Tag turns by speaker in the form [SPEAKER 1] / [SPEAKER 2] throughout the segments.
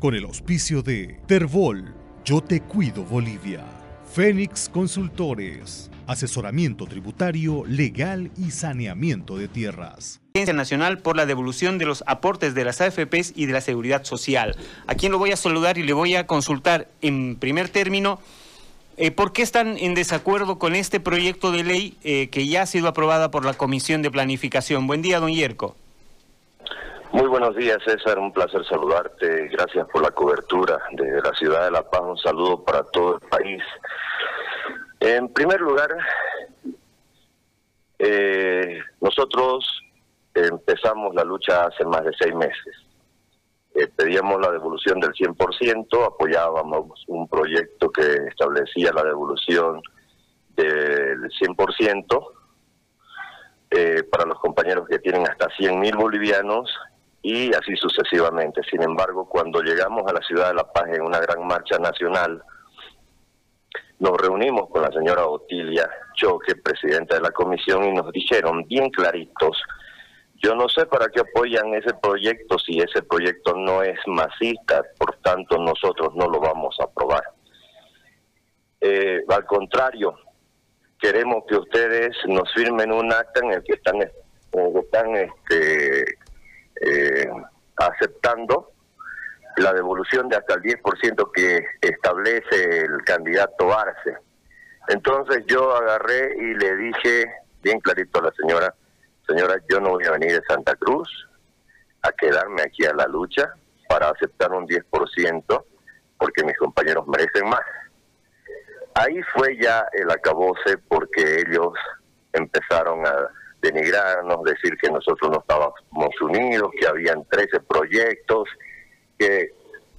[SPEAKER 1] con el auspicio de Terbol, Yo Te Cuido Bolivia, Fénix Consultores, asesoramiento tributario, legal y saneamiento de tierras.
[SPEAKER 2] Agencia Nacional por la devolución de los aportes de las AFPs y de la Seguridad Social. A quien lo voy a saludar y le voy a consultar en primer término. Eh, ¿Por qué están en desacuerdo con este proyecto de ley eh, que ya ha sido aprobada por la Comisión de Planificación? Buen día, don Yerko.
[SPEAKER 3] Muy buenos días, César. Un placer saludarte. Gracias por la cobertura desde la ciudad de La Paz. Un saludo para todo el país. En primer lugar, eh, nosotros empezamos la lucha hace más de seis meses. Eh, pedíamos la devolución del 100%, apoyábamos un proyecto que establecía la devolución del 100% eh, para los compañeros que tienen hasta 100 mil bolivianos y así sucesivamente. Sin embargo, cuando llegamos a la ciudad de La Paz en una gran marcha nacional, nos reunimos con la señora Otilia Choque, presidenta de la comisión, y nos dijeron bien claritos, yo no sé para qué apoyan ese proyecto si ese proyecto no es masista, por tanto nosotros no lo vamos a aprobar. Eh, al contrario, queremos que ustedes nos firmen un acta en el que están, están este, eh, aceptando la devolución de hasta el 10% que establece el candidato Arce. Entonces yo agarré y le dije bien clarito a la señora, señora, yo no voy a venir de Santa Cruz a quedarme aquí a la lucha para aceptar un 10% porque mis compañeros merecen más. Ahí fue ya el acabose porque ellos empezaron a denigrarnos, decir que nosotros no estábamos unidos, que habían 13 proyectos, que,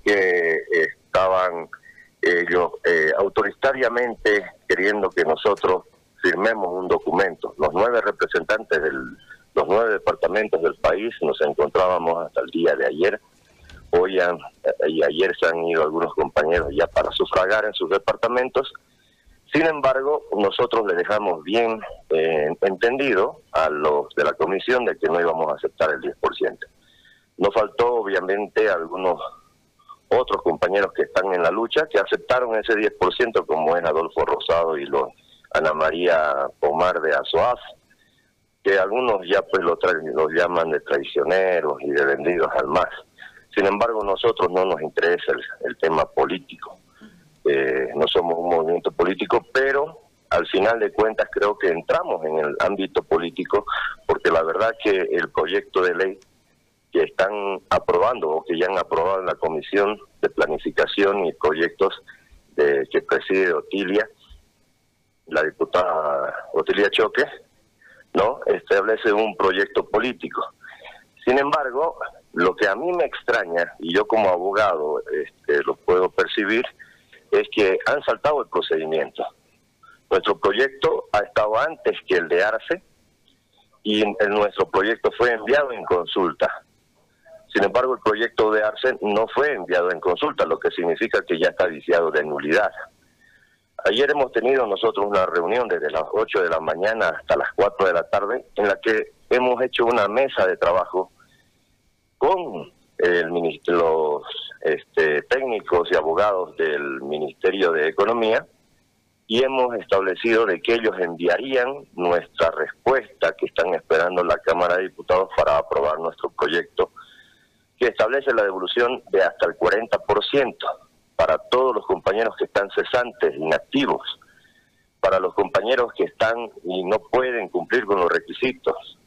[SPEAKER 3] estaban ellos eh, autoritariamente queriendo que nosotros firmemos un documento. Los nueve representantes de los nueve departamentos del país nos encontrábamos hasta el día de ayer. Hoy y ayer se han ido algunos compañeros ya para sufragar en sus departamentos sin embargo, nosotros le dejamos bien eh, entendido a los de la comisión de que no íbamos a aceptar el 10%. Nos faltó, obviamente, algunos otros compañeros que están en la lucha que aceptaron ese 10%, como es Adolfo Rosado y los Ana María Pomar de Azoaz, que algunos ya pues los, los llaman de traicioneros y de vendidos al más. Sin embargo, nosotros no nos interesa el tema político eh, no somos un movimiento político, pero al final de cuentas creo que entramos en el ámbito político porque la verdad que el proyecto de ley que están aprobando o que ya han aprobado en la Comisión de Planificación y Proyectos de, que preside Otilia, la diputada Otilia Choque, ¿no? establece un proyecto político. Sin embargo, lo que a mí me extraña, y yo como abogado este, lo puedo percibir, es que han saltado el procedimiento. Nuestro proyecto ha estado antes que el de Arce y nuestro proyecto fue enviado en consulta. Sin embargo, el proyecto de Arce no fue enviado en consulta, lo que significa que ya está viciado de nulidad. Ayer hemos tenido nosotros una reunión desde las 8 de la mañana hasta las 4 de la tarde en la que hemos hecho una mesa de trabajo con el ministro, los este, técnicos y abogados del Ministerio de Economía y hemos establecido de que ellos enviarían nuestra respuesta que están esperando la Cámara de Diputados para aprobar nuestro proyecto que establece la devolución de hasta el 40% para todos los compañeros que están cesantes, inactivos, para los compañeros que están y no pueden cumplir con los requisitos.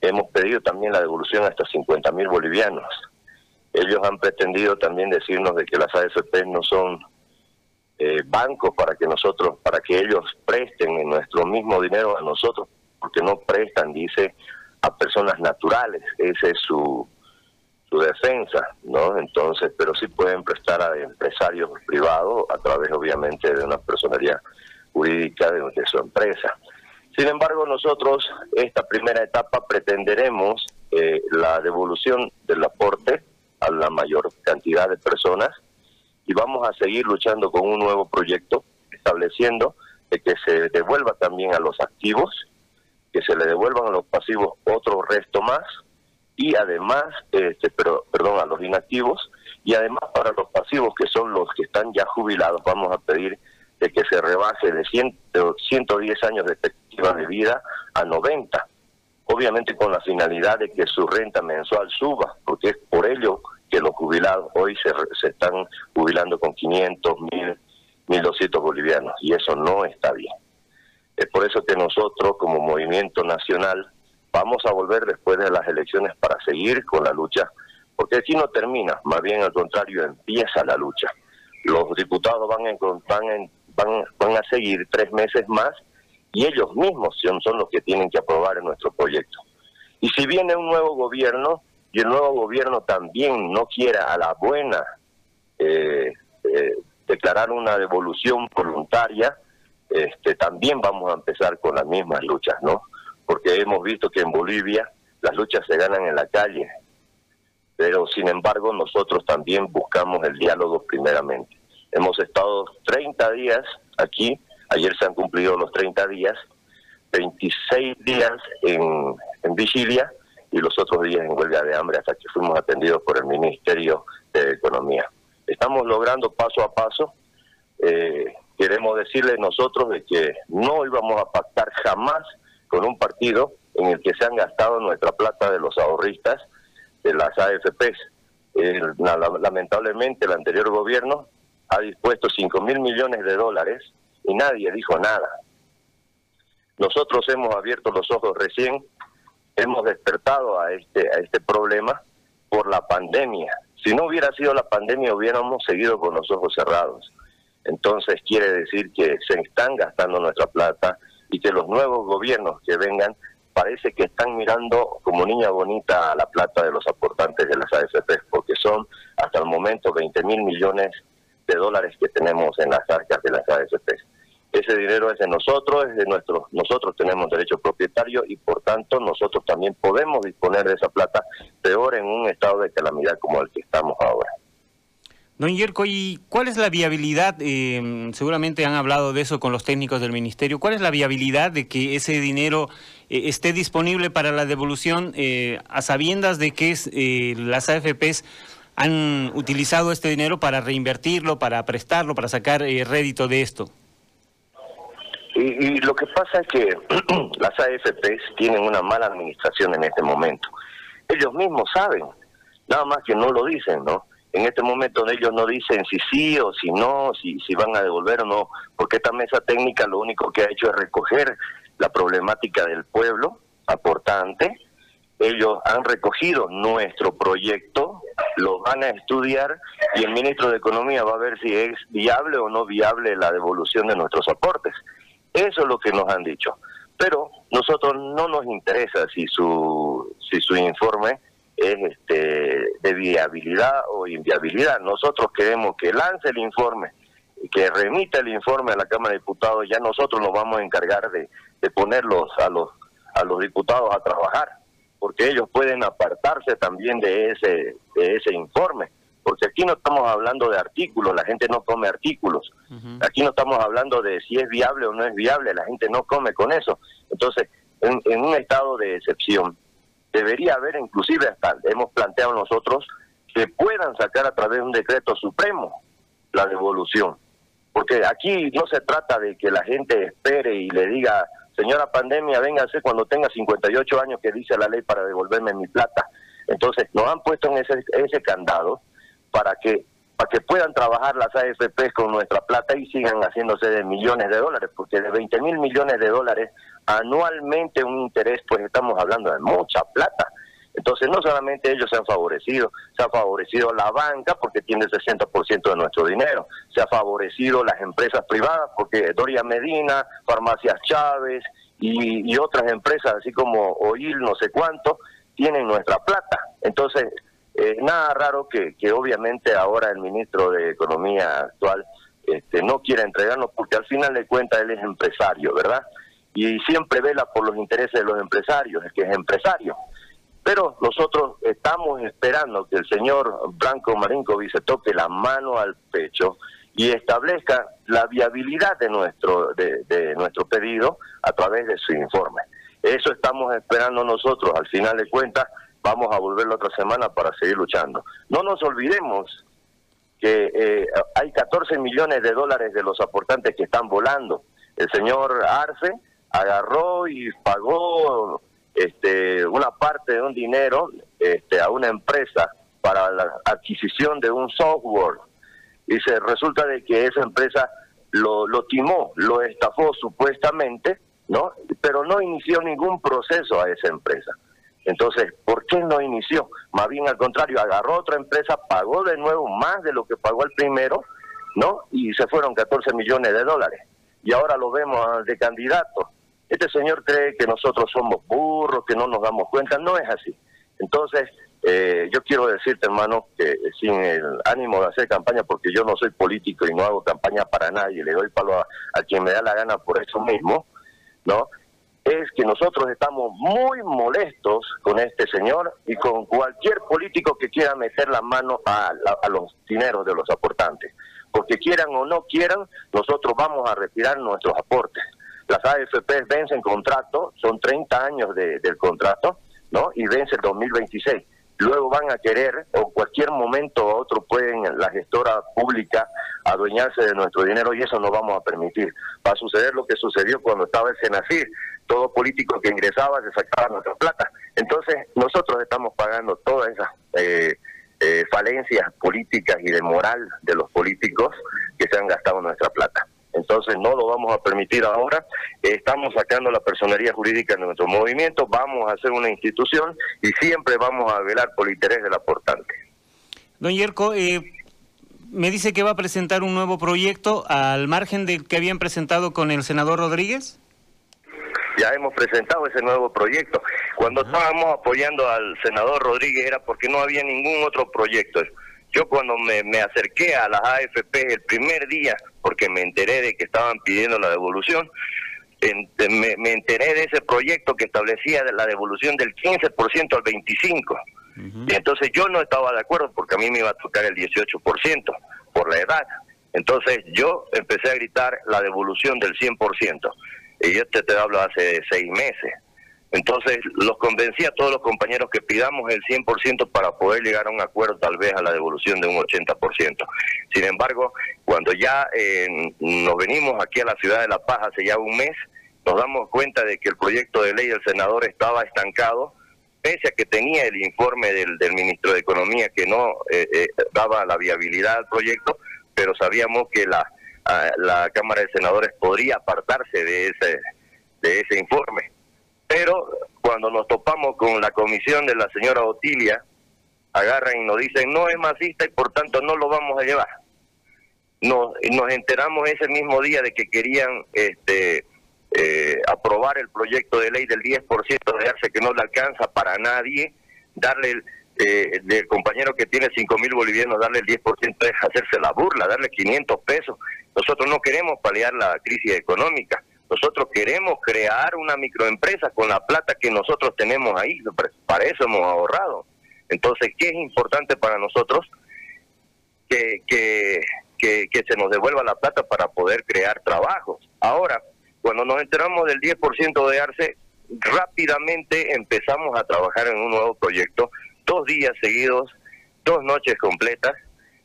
[SPEAKER 3] Hemos pedido también la devolución hasta 50 mil bolivianos ellos han pretendido también decirnos de que las AFP no son eh, bancos para que nosotros, para que ellos presten en nuestro mismo dinero a nosotros, porque no prestan, dice, a personas naturales. Esa es su, su defensa, ¿no? Entonces, pero sí pueden prestar a empresarios privados a través, obviamente, de una personalidad jurídica de, su empresa. Sin embargo, nosotros, esta primera etapa, pretenderemos eh, la devolución del aporte a la mayor cantidad de personas y vamos a seguir luchando con un nuevo proyecto estableciendo de que se devuelva también a los activos, que se le devuelvan a los pasivos otro resto más y además, este, pero perdón, a los inactivos y además para los pasivos que son los que están ya jubilados. Vamos a pedir de que se rebase de 110 años de expectativa de vida a 90 obviamente con la finalidad de que su renta mensual suba, porque es por ello que los jubilados hoy se, se están jubilando con 500, 1000, 1200 bolivianos, y eso no está bien. Es por eso que nosotros como movimiento nacional vamos a volver después de las elecciones para seguir con la lucha, porque aquí no termina, más bien al contrario, empieza la lucha. Los diputados van, van, van, van a seguir tres meses más y ellos mismos son, los que tienen que aprobar nuestro proyecto. Y si viene un nuevo gobierno y el nuevo gobierno también no quiera a la buena eh, eh, declarar una devolución voluntaria, este, también vamos a empezar con las mismas luchas, ¿no? Porque hemos visto que en Bolivia las luchas se ganan en la calle, pero sin embargo nosotros también buscamos el diálogo primeramente. Hemos estado 30 días aquí Ayer se han cumplido los 30 días, 26 días en, vigilia y los otros días en huelga de hambre hasta que fuimos atendidos por el Ministerio de Economía. Estamos logrando paso a paso. Eh, queremos decirles nosotros de que no íbamos a pactar jamás con un partido en el que se han gastado nuestra plata de los ahorristas de las AFPs. lamentablemente el anterior gobierno ha dispuesto 5 mil millones de dólares y nadie dijo nada. Nosotros hemos abierto los ojos recién, hemos despertado a este, a este problema por la pandemia. Si no hubiera sido la pandemia, hubiéramos seguido con los ojos cerrados. Entonces quiere decir que se están gastando nuestra plata y que los nuevos gobiernos que vengan parece que están mirando como niña bonita a la plata de los aportantes de las AFP, porque son hasta el momento 20 mil millones de dólares que tenemos en las arcas de las AFP. Ese dinero es de nosotros, es de nuestros, nosotros tenemos derecho propietario y por tanto nosotros también podemos disponer de esa plata, peor en un estado de calamidad como el que estamos ahora.
[SPEAKER 2] Don Yerko, ¿y cuál es la viabilidad? Eh, seguramente han hablado de eso con los técnicos del ministerio. ¿Cuál es la viabilidad de que ese dinero eh, esté disponible para la devolución eh, a sabiendas de que las AFPs han utilizado este dinero para reinvertirlo, para prestarlo, para sacar rédito de esto?
[SPEAKER 3] Y, lo que pasa es que las AFPs tienen una mala administración en este momento. Ellos mismos saben, nada más que no lo dicen, ¿no? En este momento ellos no dicen si sí o si no, si, si van a devolver o no, porque esta mesa técnica lo único que ha hecho es recoger la problemática del pueblo aportante. Ellos han recogido nuestro proyecto, lo van a estudiar y el ministro de Economía va a ver si es viable o no viable la devolución de nuestros aportes. Eso es lo que nos han dicho. Pero nosotros no nos interesa si su, si su informe es este, de viabilidad o inviabilidad. Nosotros queremos que lance el informe, que remita el informe a la Cámara de Diputados. Ya nosotros nos vamos a encargar de, de ponerlos a los, a los diputados a trabajar, porque ellos pueden apartarse también de ese, de ese informe porque aquí no estamos hablando de artículos, la gente no come artículos. Aquí no estamos hablando de si es viable o no es viable, la gente no come con eso. Entonces, en, un estado de excepción, debería haber inclusive hasta, hemos planteado nosotros, que puedan sacar a través de un decreto supremo la devolución. Porque aquí no se trata de que la gente espere y le diga, señora pandemia, véngase cuando tenga 58 años que dice la ley para devolverme mi plata. Entonces, nos han puesto en ese, ese candado para que para que puedan trabajar las AFPs con nuestra plata y sigan haciéndose de millones de dólares, porque de 20 mil millones de dólares anualmente un interés, pues estamos hablando de mucha plata. Entonces no solamente ellos se han favorecido, se ha favorecido la banca porque tiene el 60% de nuestro dinero, se ha favorecido las empresas privadas porque Doria Medina, Farmacias Chávez y, y otras empresas, así como OIL, no sé cuánto, tienen nuestra plata. Entonces eh, nada raro que, que obviamente ahora el ministro de Economía actual este, no quiera entregarnos porque al final de cuentas él es empresario, ¿verdad? Y siempre vela por los intereses de los empresarios, es que es empresario. Pero nosotros estamos esperando que el señor Blanco Marinkovic se toque la mano al pecho y establezca la viabilidad de nuestro de nuestro pedido a través de su informe. Eso estamos esperando nosotros. Al final de cuentas, vamos a volver la otra semana para seguir luchando. No nos olvidemos que eh, hay 14 millones de dólares de los aportantes que están volando. El señor Arce agarró y pagó este, una parte de un dinero este, a una empresa para la adquisición de un software y se resulta de que esa empresa lo, lo timó, lo estafó supuestamente, ¿no? Pero no inició ningún proceso a esa empresa. Entonces, ¿por qué no inició? Más bien al contrario, agarró otra empresa, pagó de nuevo más de lo que pagó el primero, ¿no? Y se fueron 14 millones de dólares. Y ahora lo vemos de candidato. Este señor cree que nosotros somos burros, que no nos damos cuenta. No es así. Entonces, eh, yo quiero decirte, hermano, que sin el ánimo de hacer campaña, porque yo no soy político y no hago campaña para nadie, le doy palo a, a quien me da la gana por eso mismo, ¿no? Es que nosotros estamos muy molestos con este señor y con cualquier político que quiera meter la mano a, los dineros de los aportantes. Porque quieran o no quieran, nosotros vamos a retirar nuestros aportes. Las AFP vencen contrato, son 30 años de, del contrato, ¿no? Y vence el 2026 luego van a querer, o cualquier momento o otro pueden la gestora pública adueñarse de nuestro dinero y eso no vamos a permitir. Va a suceder lo que sucedió cuando estaba el Senacir, todo político que ingresaba se sacaba nuestra plata. Entonces nosotros estamos pagando todas esas eh, eh, falencias políticas y de moral de los políticos que se han gastado nuestra plata. Entonces no lo vamos a permitir ahora. Estamos sacando la personería jurídica de nuestro movimiento, vamos a hacer una institución y siempre vamos a velar por el interés del aportante.
[SPEAKER 2] Don Yerko, eh, me dice que va a presentar un nuevo proyecto al margen del que habían presentado con el senador Rodríguez.
[SPEAKER 3] Ya hemos presentado ese nuevo proyecto. Cuando estábamos apoyando al senador Rodríguez era porque no había ningún otro proyecto. Yo cuando me, me acerqué a las AFP el primer día, porque me enteré de que estaban pidiendo la devolución, me, enteré de ese proyecto que establecía la devolución del 15% al 25%. Y entonces yo no estaba de acuerdo porque a mí me iba a tocar el 18% por la edad. Entonces yo empecé a gritar la devolución del 100%. Y yo te, te hablo hace seis meses. Entonces los convencí a todos los compañeros que pidamos el 100% para poder llegar a un acuerdo tal vez a la devolución de un 80%. Sin embargo, cuando ya eh, nos venimos aquí a la ciudad de La Paz hace ya un mes, nos damos cuenta de que el proyecto de ley del senador estaba estancado, pese a que tenía el informe del, ministro de Economía que no eh, eh, daba la viabilidad al proyecto, pero sabíamos que la, la Cámara de Senadores podría apartarse de ese, de ese informe pero cuando nos topamos con la comisión de la señora Otilia, agarran y nos dicen no es masista y por tanto no lo vamos a llevar. Nos, nos enteramos ese mismo día de que querían este, eh, aprobar el proyecto de ley del 10% de que no le alcanza para nadie, darle eh, del compañero que tiene 5 mil bolivianos, darle el 10% es hacerse la burla, darle 500 pesos. Nosotros no queremos paliar la crisis económica. Nosotros queremos crear una microempresa con la plata que nosotros tenemos ahí, para eso hemos ahorrado. Entonces, ¿qué es importante para nosotros? Que, que, que, se nos devuelva la plata para poder crear trabajos. Ahora, cuando nos enteramos del 10% de ARCE, rápidamente empezamos a trabajar en un nuevo proyecto, dos días seguidos, dos noches completas,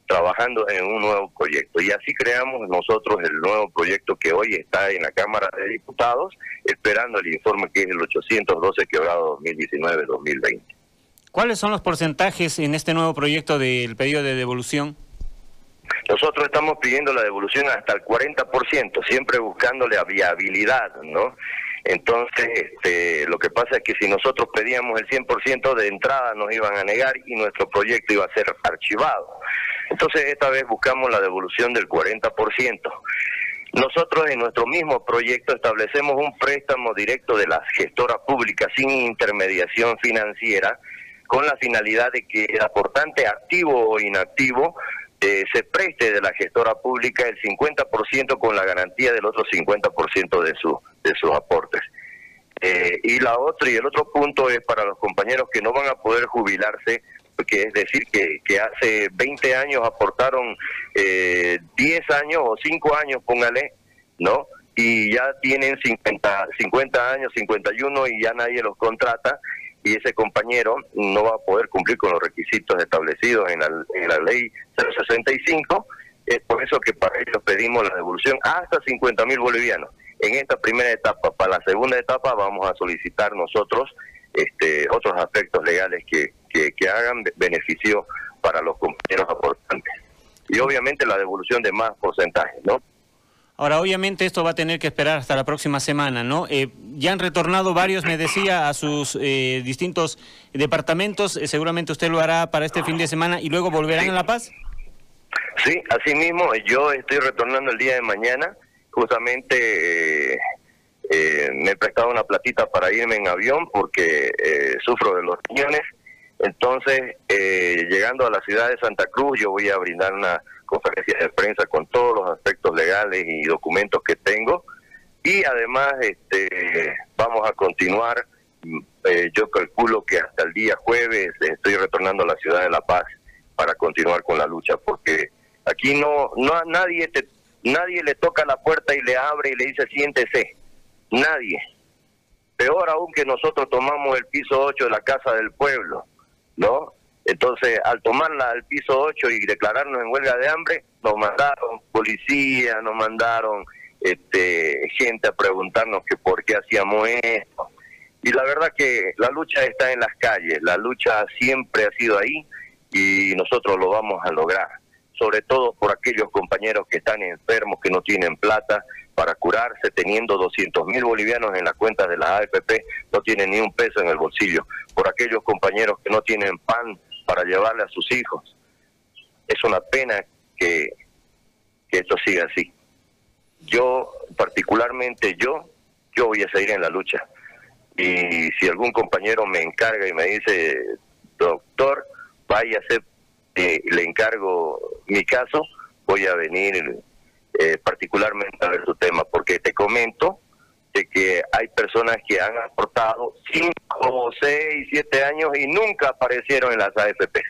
[SPEAKER 3] trabajando en un nuevo proyecto. Y así creamos nosotros el nuevo proyecto que hoy está en la Cámara de Diputados, esperando el informe que es el 812 quebrado 2019-2020.
[SPEAKER 2] ¿Cuáles son los porcentajes en este nuevo proyecto del pedido de devolución?
[SPEAKER 3] Nosotros estamos pidiendo la devolución hasta el 40%, siempre buscándole a viabilidad, ¿no? Entonces, este, lo que pasa es que si nosotros pedíamos el 100% de entrada nos iban a negar y nuestro proyecto iba a ser archivado. Entonces, esta vez buscamos la devolución del 40%. Nosotros en nuestro mismo proyecto establecemos un préstamo directo de la gestora pública sin intermediación financiera con la finalidad de que el aportante activo o inactivo eh, se preste de la gestora pública el 50% con la garantía del otro 50% de, su, de sus aportes. Eh, y la otra y el otro punto es para los compañeros que no van a poder jubilarse, que es decir, que, que hace 20 años aportaron eh, 10 años o 5 años, póngale, ¿no? Y ya tienen 50, 50 años, 51 y ya nadie los contrata y ese compañero no va a poder cumplir con los requisitos establecidos en la, en la ley 065, es por eso que para ellos pedimos la devolución hasta 50 mil bolivianos. En esta primera etapa, para la segunda etapa vamos a solicitar nosotros este, otros aspectos legales que, que, hagan beneficio para los compañeros aportantes. Y obviamente la devolución de más porcentajes, ¿no?
[SPEAKER 2] Ahora, obviamente esto va a tener que esperar hasta la próxima semana, ¿no? Eh, ya han retornado varios, me decía, a sus eh, distintos departamentos. Eh, seguramente usted lo hará para este fin de semana y luego volverán a La Paz.
[SPEAKER 3] Sí, así mismo. Yo estoy retornando el día de mañana. Justamente me he prestado una platita para irme en avión porque sufro de los riñones. Entonces, llegando a la ciudad de Santa Cruz, yo voy a brindar una conferencias de prensa con todos los aspectos legales y documentos que tengo. Y además este vamos a continuar mm, eh, yo calculo que hasta el día jueves estoy retornando a la ciudad de La Paz para continuar con la lucha porque aquí no no nadie te, nadie le toca la puerta y le abre y le dice siéntese nadie. Peor aún que nosotros tomamos el piso 8 de la casa del pueblo no entonces, al tomarla al piso 8 y declararnos en huelga de hambre, nos mandaron policía, nos mandaron este, gente a preguntarnos que por qué hacíamos esto. Y la verdad que la lucha está en las calles, la lucha siempre ha sido ahí y nosotros lo vamos a lograr, sobre todo por aquellos compañeros que están enfermos, que no tienen plata para curarse, teniendo 200 mil bolivianos en la cuenta de la AFP, no tienen ni un peso en el bolsillo, por aquellos compañeros que no tienen pan para llevarle a sus hijos. Es una pena que, que esto siga así. Yo, particularmente yo, yo voy a seguir en la lucha. Y si algún compañero me encarga y me dice, doctor, hacer, eh, le encargo mi caso, voy a venir eh, particularmente a ver su tema, porque te comento de que hay personas que han aportado 5, 6, 7 años y nunca aparecieron en las AFP.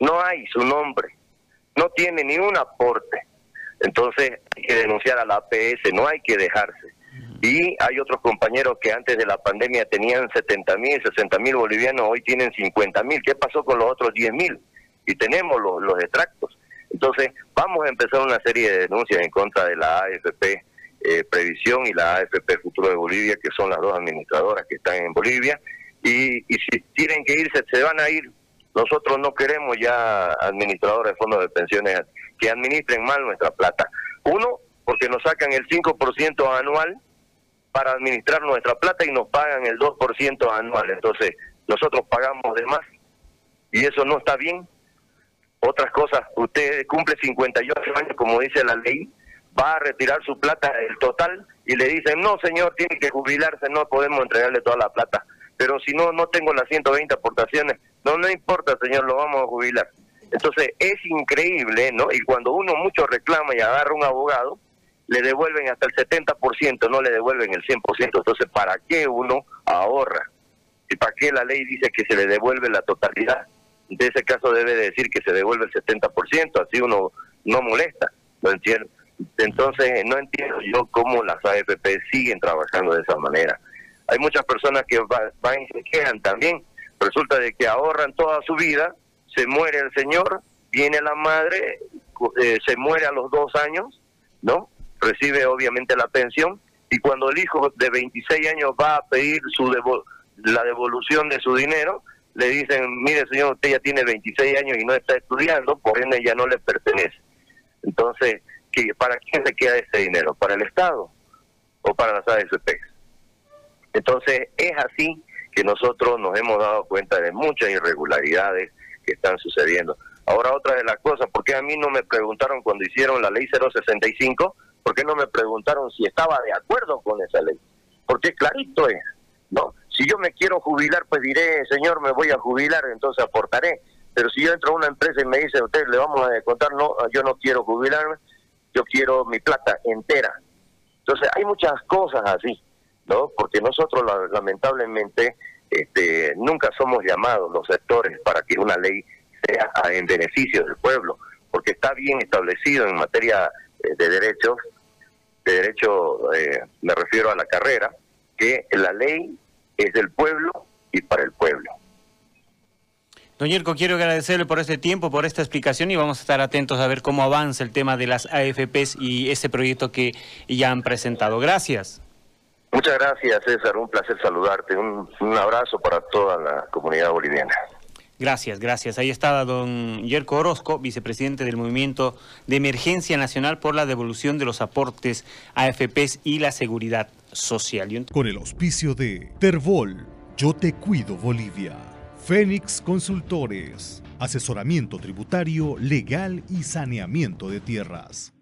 [SPEAKER 3] No hay su nombre, no tiene ni un aporte. Entonces hay que denunciar a la APS, no hay que dejarse. Y hay otros compañeros que antes de la pandemia tenían 70 mil, 60 mil bolivianos, hoy tienen 50 mil. ¿Qué pasó con los otros 10 mil? Y tenemos los, los extractos. Entonces vamos a empezar una serie de denuncias en contra de la AFP eh, Previsión y la AFP Futuro de Bolivia, que son las dos administradoras que están en Bolivia. Y, y si tienen que irse, se van a ir. Nosotros no queremos ya administradores de fondos de pensiones que administren mal nuestra plata. Uno, porque nos sacan el 5% anual para administrar nuestra plata y nos pagan el 2% anual. Entonces, nosotros pagamos de más y eso no está bien. Otras cosas, usted cumple 58 años, como dice la ley, va a retirar su plata, el total, y le dicen, no señor, tiene que jubilarse, no podemos entregarle toda la plata. Pero si no, no tengo las 120 aportaciones, no, no importa señor, lo vamos a jubilar. Entonces es increíble, ¿no? Y cuando uno mucho reclama y agarra un abogado, le devuelven hasta el 70%, no le devuelven el 100%. Entonces, ¿para qué uno ahorra? ¿Y para qué la ley dice que se le devuelve la totalidad? De ese caso debe decir que se devuelve el 70%, así uno no molesta, ¿no entiendo? Entonces, no entiendo yo cómo las AFP siguen trabajando de esa manera. Hay muchas personas que van y se quejan también. Resulta de que ahorran toda su vida, se muere el señor, viene la madre, eh, se muere a los dos años, ¿no? Recibe obviamente la pensión y cuando el hijo de 26 años va a pedir su la devolución de su dinero, le dicen, mire señor, usted ya tiene 26 años y no está estudiando, por ende ya no le pertenece. Entonces, ¿para quién se queda ese dinero? ¿Para el Estado o para las AFP? Entonces, es así que nosotros nos hemos dado cuenta de muchas irregularidades que están sucediendo. Ahora, otra de las cosas, ¿por qué a mí no me preguntaron cuando hicieron la ley 065? ¿Por qué no me preguntaron si estaba de acuerdo con esa ley? Porque clarito es, ¿no? Si yo me quiero jubilar, pues diré, señor, me voy a jubilar, entonces aportaré. Pero si yo entro a una empresa y me dice, usted le vamos a contar, no, yo no quiero jubilarme, yo quiero mi plata entera. Entonces hay muchas cosas así, ¿no? Porque nosotros lamentablemente este, nunca somos llamados los sectores para que una ley sea en beneficio del pueblo, porque está bien establecido en materia eh, de derechos, de derecho, eh, me refiero a la carrera, que la ley es del pueblo y para el pueblo.
[SPEAKER 2] Don Yerko, quiero agradecerle por este tiempo, por esta explicación y vamos a estar atentos a ver cómo avanza el tema de las AFPs y ese proyecto que ya han presentado. Gracias.
[SPEAKER 3] Muchas gracias, César. Un placer saludarte. Un, un abrazo para toda la comunidad boliviana.
[SPEAKER 2] Gracias, gracias. Ahí estaba don Yerko Orozco, vicepresidente del Movimiento de Emergencia Nacional por la devolución de los aportes AFPs y la seguridad social.
[SPEAKER 1] Con el auspicio de Tervol, Yo Te Cuido Bolivia. Fénix Consultores, asesoramiento tributario, legal y saneamiento de tierras.